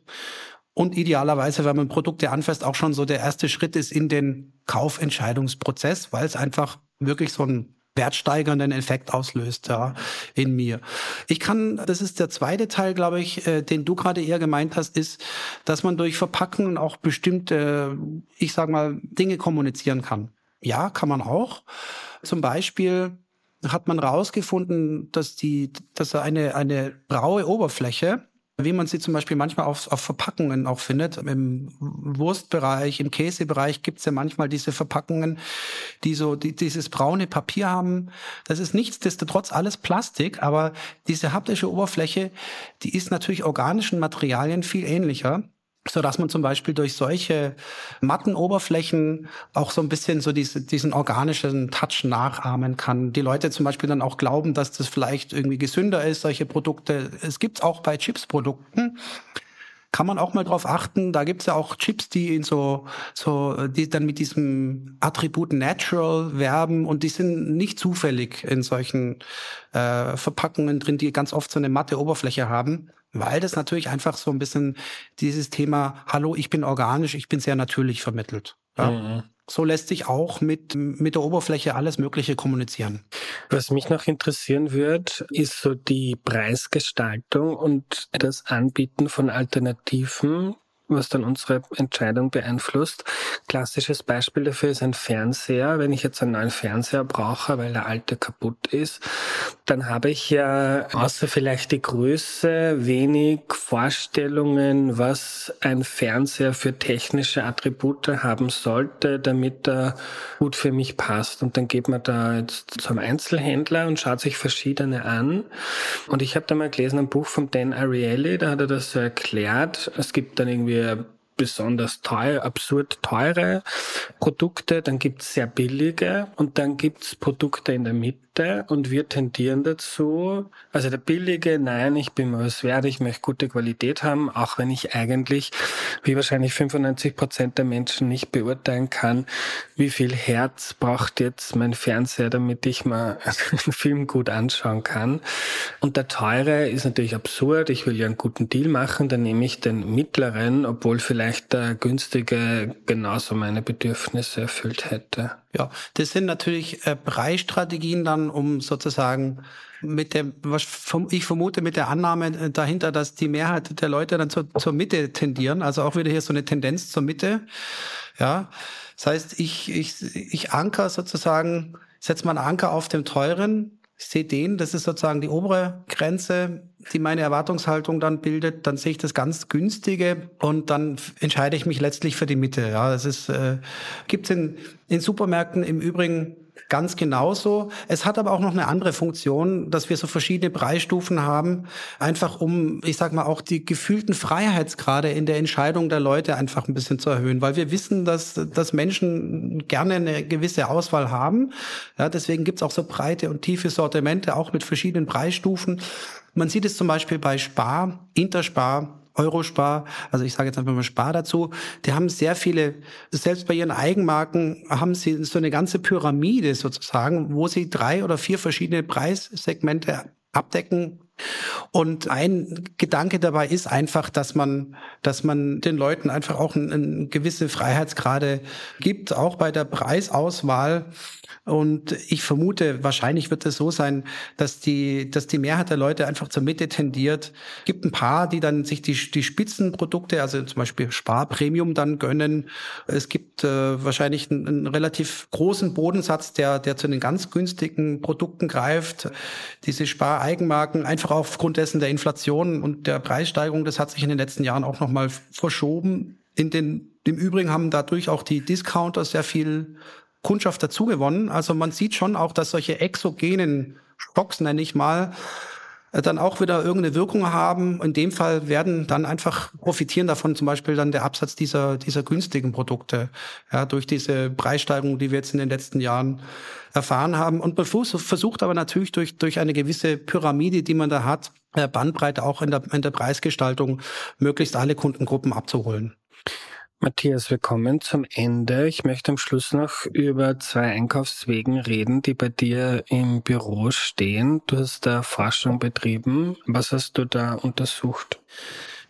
und idealerweise, wenn man Produkte anfasst, auch schon so der erste Schritt ist in den Kaufentscheidungsprozess, weil es einfach wirklich so ein wertsteigernden Effekt auslöst ja, in mir. Ich kann, das ist der zweite Teil, glaube ich, äh, den du gerade eher gemeint hast, ist, dass man durch Verpackungen auch bestimmte, ich sag mal, Dinge kommunizieren kann. Ja, kann man auch. Zum Beispiel hat man rausgefunden, dass die, dass eine, eine braue Oberfläche wie man sie zum Beispiel manchmal auf, auf Verpackungen auch findet. Im Wurstbereich, im Käsebereich gibt's ja manchmal diese Verpackungen, die so die, dieses braune Papier haben. Das ist nichtsdestotrotz alles Plastik, aber diese haptische Oberfläche, die ist natürlich organischen Materialien viel ähnlicher so dass man zum Beispiel durch solche matten Oberflächen auch so ein bisschen so diese, diesen organischen Touch nachahmen kann. Die Leute zum Beispiel dann auch glauben, dass das vielleicht irgendwie gesünder ist, solche Produkte. Es gibt's auch bei Chips-Produkten. Kann man auch mal drauf achten. Da gibt's ja auch Chips, die in so, so, die dann mit diesem Attribut natural werben und die sind nicht zufällig in solchen äh, Verpackungen drin, die ganz oft so eine matte Oberfläche haben weil das natürlich einfach so ein bisschen dieses Thema, hallo, ich bin organisch, ich bin sehr natürlich vermittelt. Ja? Mhm. So lässt sich auch mit, mit der Oberfläche alles Mögliche kommunizieren. Was mich noch interessieren wird, ist so die Preisgestaltung und das Anbieten von Alternativen was dann unsere Entscheidung beeinflusst. Klassisches Beispiel dafür ist ein Fernseher. Wenn ich jetzt einen neuen Fernseher brauche, weil der alte kaputt ist, dann habe ich ja außer vielleicht die Größe wenig Vorstellungen, was ein Fernseher für technische Attribute haben sollte, damit er gut für mich passt. Und dann geht man da jetzt zum Einzelhändler und schaut sich verschiedene an. Und ich habe da mal gelesen, ein Buch von Dan Ariely, da hat er das so erklärt. Es gibt dann irgendwie wir besonders teuer, absurd teure Produkte, dann gibt's sehr billige und dann gibt's Produkte in der Mitte Produkte und wir tendieren dazu, also der billige, nein, ich bin mir was wert, ich möchte gute Qualität haben, auch wenn ich eigentlich, wie wahrscheinlich 95 Prozent der Menschen nicht beurteilen kann, wie viel Herz braucht jetzt mein Fernseher, damit ich mal einen Film gut anschauen kann. Und der teure ist natürlich absurd, ich will ja einen guten Deal machen, dann nehme ich den mittleren, obwohl vielleicht der günstige genauso meine Bedürfnisse erfüllt hätte. Ja, das sind natürlich äh, Preisstrategien dann, um sozusagen mit dem, was ich vermute, mit der Annahme dahinter, dass die Mehrheit der Leute dann zur, zur Mitte tendieren. Also auch wieder hier so eine Tendenz zur Mitte. Ja, das heißt, ich, ich, ich anker sozusagen, setze einen Anker auf dem teuren, ich sehe den, das ist sozusagen die obere Grenze, die meine Erwartungshaltung dann bildet. Dann sehe ich das ganz günstige und dann entscheide ich mich letztlich für die Mitte. Ja, das ist äh, gibt in, in Supermärkten im Übrigen Ganz genauso. Es hat aber auch noch eine andere Funktion, dass wir so verschiedene Preisstufen haben, einfach um, ich sag mal, auch die gefühlten Freiheitsgrade in der Entscheidung der Leute einfach ein bisschen zu erhöhen, weil wir wissen, dass, dass Menschen gerne eine gewisse Auswahl haben. Ja, deswegen gibt's auch so breite und tiefe Sortimente, auch mit verschiedenen Preisstufen. Man sieht es zum Beispiel bei Spar, Interspar, Eurospar, also ich sage jetzt einfach mal Spar dazu, die haben sehr viele, selbst bei ihren Eigenmarken haben sie so eine ganze Pyramide sozusagen, wo sie drei oder vier verschiedene Preissegmente abdecken Und ein Gedanke dabei ist einfach, dass man, dass man den Leuten einfach auch eine ein gewisse Freiheitsgrade gibt, auch bei der Preisauswahl. Und ich vermute, wahrscheinlich wird es so sein, dass die, dass die Mehrheit der Leute einfach zur Mitte tendiert. Es gibt ein paar, die dann sich die, die Spitzenprodukte, also zum Beispiel Sparpremium dann gönnen. Es gibt äh, wahrscheinlich einen, einen relativ großen Bodensatz, der, der zu den ganz günstigen Produkten greift. Diese Spareigenmarken, einfach aufgrund dessen der Inflation und der Preissteigerung, das hat sich in den letzten Jahren auch nochmal verschoben. In den, im Übrigen haben dadurch auch die Discounter sehr viel Kundschaft dazugewonnen. Also man sieht schon auch, dass solche exogenen Stocks, nenne ich mal, äh, dann auch wieder irgendeine Wirkung haben. In dem Fall werden dann einfach profitieren davon zum Beispiel dann der Absatz dieser, dieser günstigen Produkte, ja, durch diese Preissteigerung, die wir jetzt in den letzten Jahren erfahren haben. Und man versucht aber natürlich durch, durch eine gewisse Pyramide, die man da hat, äh, Bandbreite auch in der, in der Preisgestaltung möglichst alle Kundengruppen abzuholen. Matthias, wir kommen zum Ende. Ich möchte am Schluss noch über zwei Einkaufswegen reden, die bei dir im Büro stehen. Du hast da Forschung betrieben. Was hast du da untersucht?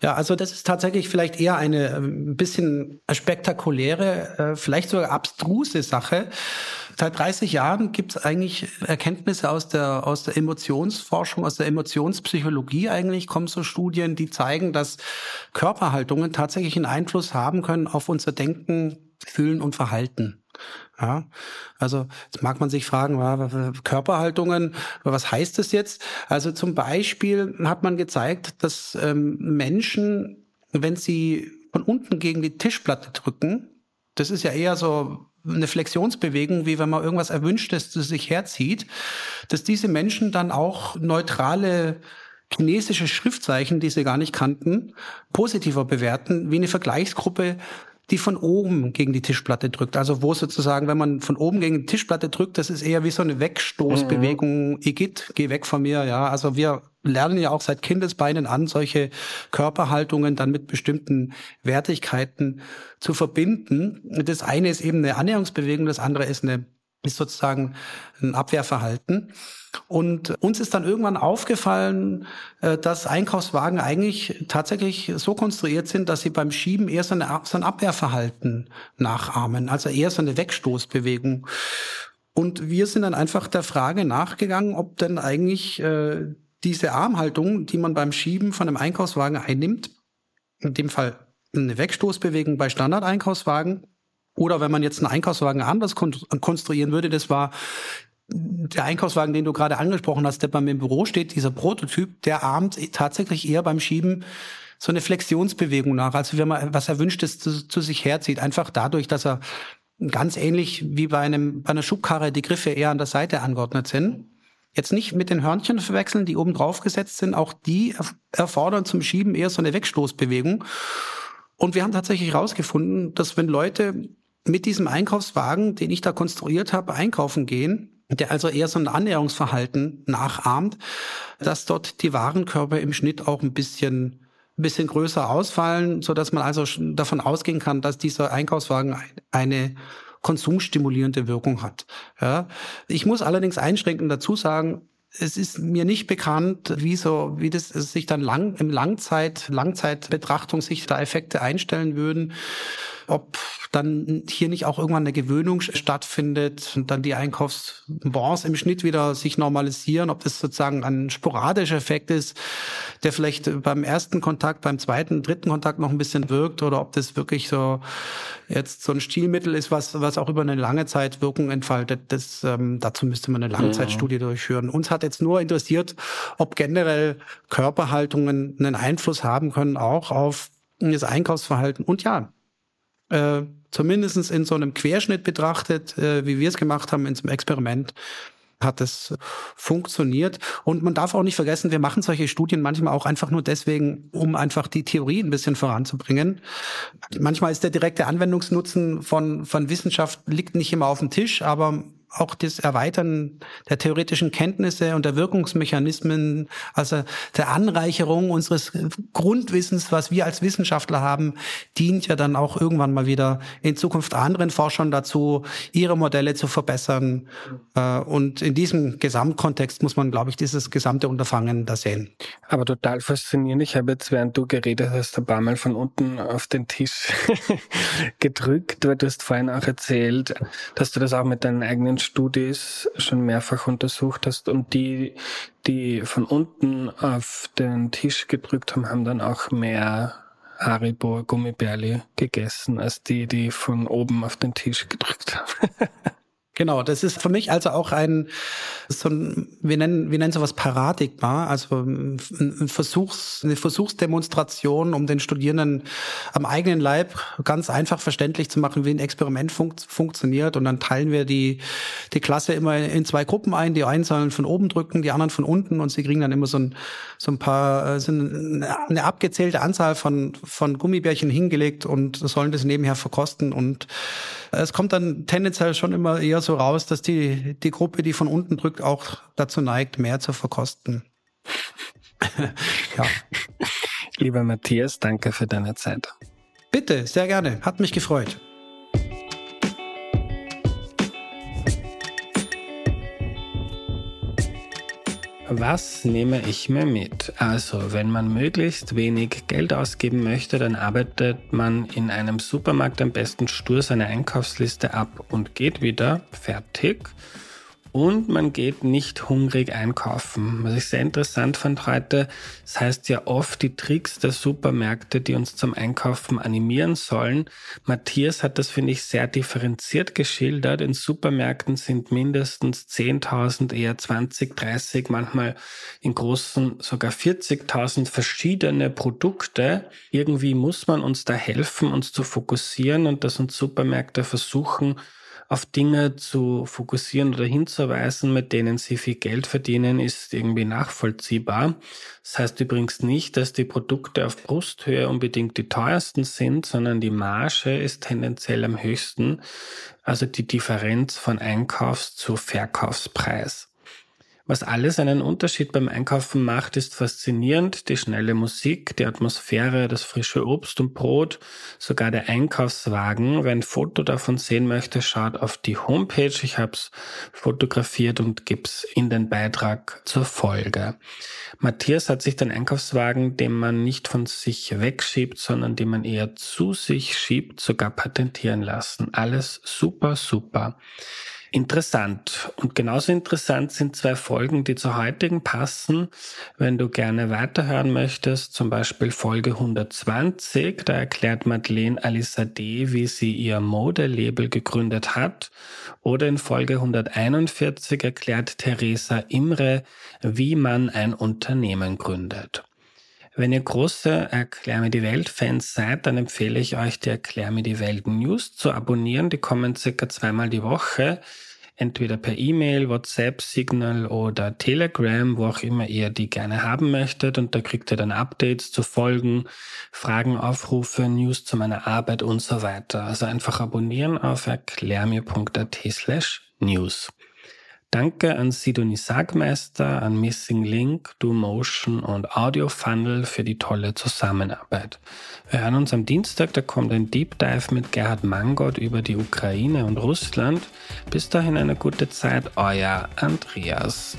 Ja, also das ist tatsächlich vielleicht eher eine ein bisschen spektakuläre, äh, vielleicht sogar abstruse Sache. Seit 30 Jahren gibt es eigentlich Erkenntnisse aus der, aus der Emotionsforschung, aus der Emotionspsychologie eigentlich, kommen so Studien, die zeigen, dass Körperhaltungen tatsächlich einen Einfluss haben können auf unser Denken, Fühlen und Verhalten. Ja, also jetzt mag man sich fragen, Körperhaltungen, was heißt das jetzt? Also zum Beispiel hat man gezeigt, dass ähm, Menschen, wenn sie von unten gegen die Tischplatte drücken, das ist ja eher so eine Flexionsbewegung, wie wenn man irgendwas erwünscht, dass es sich herzieht, dass diese Menschen dann auch neutrale chinesische Schriftzeichen, die sie gar nicht kannten, positiver bewerten, wie eine Vergleichsgruppe, die von oben gegen die Tischplatte drückt. Also wo sozusagen, wenn man von oben gegen die Tischplatte drückt, das ist eher wie so eine Wegstoßbewegung. Mhm. Igitt, geh weg von mir. Ja, also wir lernen ja auch seit Kindesbeinen an, solche Körperhaltungen dann mit bestimmten Wertigkeiten zu verbinden. Das eine ist eben eine Annäherungsbewegung, das andere ist eine ist sozusagen ein Abwehrverhalten. Und uns ist dann irgendwann aufgefallen, äh, dass Einkaufswagen eigentlich tatsächlich so konstruiert sind, dass sie beim Schieben eher so, eine, so ein Abwehrverhalten nachahmen, also eher so eine Wegstoßbewegung. Und wir sind dann einfach der Frage nachgegangen, ob denn eigentlich äh, diese Armhaltung, die man beim Schieben von einem Einkaufswagen einnimmt, in dem Fall eine Wegstoßbewegung bei Standardeinkaufswagen, oder wenn man jetzt einen Einkaufswagen anders konstruieren würde, das war der Einkaufswagen, den du gerade angesprochen hast, der bei mir im Büro steht, dieser Prototyp, der ahmt tatsächlich eher beim Schieben so eine Flexionsbewegung nach, also wenn man was Erwünschtes zu, zu sich herzieht, einfach dadurch, dass er ganz ähnlich wie bei einem bei einer Schubkarre die Griffe eher an der Seite angeordnet sind. Jetzt nicht mit den Hörnchen verwechseln, die oben drauf gesetzt sind. Auch die erfordern zum Schieben eher so eine Wegstoßbewegung. Und wir haben tatsächlich herausgefunden, dass wenn Leute mit diesem Einkaufswagen, den ich da konstruiert habe, einkaufen gehen, der also eher so ein Annäherungsverhalten nachahmt, dass dort die Warenkörper im Schnitt auch ein bisschen ein bisschen größer ausfallen, so dass man also davon ausgehen kann, dass dieser Einkaufswagen eine konsumstimulierende Wirkung hat. Ja. Ich muss allerdings einschränkend dazu sagen, es ist mir nicht bekannt, wie so, wie das sich dann lang, im Langzeit, Langzeitbetrachtung sich da Effekte einstellen würden ob dann hier nicht auch irgendwann eine Gewöhnung stattfindet und dann die Einkaufsbons im Schnitt wieder sich normalisieren, ob das sozusagen ein sporadischer Effekt ist, der vielleicht beim ersten Kontakt, beim zweiten, dritten Kontakt noch ein bisschen wirkt oder ob das wirklich so jetzt so ein Stilmittel ist, was, was auch über eine lange Zeit Wirkung entfaltet. Das, ähm, dazu müsste man eine Langzeitstudie ja. durchführen. Uns hat jetzt nur interessiert, ob generell Körperhaltungen einen Einfluss haben können, auch auf das Einkaufsverhalten. Und ja, äh, zumindest in so einem Querschnitt betrachtet, äh, wie wir es gemacht haben in so einem Experiment, hat es funktioniert. Und man darf auch nicht vergessen, wir machen solche Studien manchmal auch einfach nur deswegen, um einfach die Theorie ein bisschen voranzubringen. Manchmal ist der direkte Anwendungsnutzen von, von Wissenschaft liegt nicht immer auf dem Tisch, aber auch das Erweitern der theoretischen Kenntnisse und der Wirkungsmechanismen, also der Anreicherung unseres Grundwissens, was wir als Wissenschaftler haben, dient ja dann auch irgendwann mal wieder in Zukunft anderen Forschern dazu, ihre Modelle zu verbessern. Äh, und in diesem Gesamtkontext muss man, glaube ich, dieses gesamte Unterfangen da sehen. Aber total faszinierend. Ich habe jetzt, während du geredet hast, ein paar Mal von unten auf den Tisch gedrückt, weil du hast vorhin auch erzählt, dass du das auch mit deinen eigenen Studis schon mehrfach untersucht hast und die, die von unten auf den Tisch gedrückt haben, haben dann auch mehr Haribo Gummibärli gegessen als die, die von oben auf den Tisch gedrückt haben. Genau, das ist für mich also auch ein, so ein wir nennen, wir nennen sowas Paradigma, also ein Versuchs, eine Versuchsdemonstration, um den Studierenden am eigenen Leib ganz einfach verständlich zu machen, wie ein Experiment fun funktioniert. Und dann teilen wir die, die Klasse immer in zwei Gruppen ein. Die einen sollen von oben drücken, die anderen von unten und sie kriegen dann immer so ein, so ein paar, so eine abgezählte Anzahl von, von Gummibärchen hingelegt und sollen das nebenher verkosten und es kommt dann tendenziell schon immer eher so raus, dass die, die Gruppe, die von unten drückt, auch dazu neigt, mehr zu verkosten. ja. Lieber Matthias, danke für deine Zeit. Bitte, sehr gerne. Hat mich gefreut. Was nehme ich mir mit? Also, wenn man möglichst wenig Geld ausgeben möchte, dann arbeitet man in einem Supermarkt am besten stur seine Einkaufsliste ab und geht wieder fertig und man geht nicht hungrig einkaufen. Was ich sehr interessant fand heute, das heißt ja oft die Tricks der Supermärkte, die uns zum Einkaufen animieren sollen. Matthias hat das, finde ich, sehr differenziert geschildert. In Supermärkten sind mindestens 10.000, eher 20, 30, manchmal in großen sogar 40.000 verschiedene Produkte. Irgendwie muss man uns da helfen, uns zu fokussieren und dass uns Supermärkte versuchen, auf Dinge zu fokussieren oder hinzuweisen, mit denen sie viel Geld verdienen, ist irgendwie nachvollziehbar. Das heißt übrigens nicht, dass die Produkte auf Brusthöhe unbedingt die teuersten sind, sondern die Marge ist tendenziell am höchsten, also die Differenz von Einkaufs- zu Verkaufspreis. Was alles einen Unterschied beim Einkaufen macht, ist faszinierend. Die schnelle Musik, die Atmosphäre, das frische Obst und Brot, sogar der Einkaufswagen. Wer ein Foto davon sehen möchte, schaut auf die Homepage. Ich habe es fotografiert und gib's in den Beitrag zur Folge. Matthias hat sich den Einkaufswagen, den man nicht von sich wegschiebt, sondern den man eher zu sich schiebt, sogar patentieren lassen. Alles super, super. Interessant. Und genauso interessant sind zwei Folgen, die zur heutigen passen. Wenn du gerne weiterhören möchtest, zum Beispiel Folge 120, da erklärt Madeleine Alisade, wie sie ihr Modelabel gegründet hat. Oder in Folge 141 erklärt Theresa Imre, wie man ein Unternehmen gründet. Wenn ihr große Erklär mir die Welt-Fans seid, dann empfehle ich euch, die Erklär mir die Welt News zu abonnieren. Die kommen circa zweimal die Woche, entweder per E-Mail, WhatsApp, Signal oder Telegram, wo auch immer ihr die gerne haben möchtet. Und da kriegt ihr dann Updates zu Folgen, Fragen, Aufrufe, News zu meiner Arbeit und so weiter. Also einfach abonnieren auf erklärmir.at slash news. Danke an Sidonie Sagmeister, an Missing Link, Do Motion und Audio Funnel für die tolle Zusammenarbeit. Wir hören uns am Dienstag, da kommt ein Deep Dive mit Gerhard Mangold über die Ukraine und Russland. Bis dahin eine gute Zeit, euer Andreas.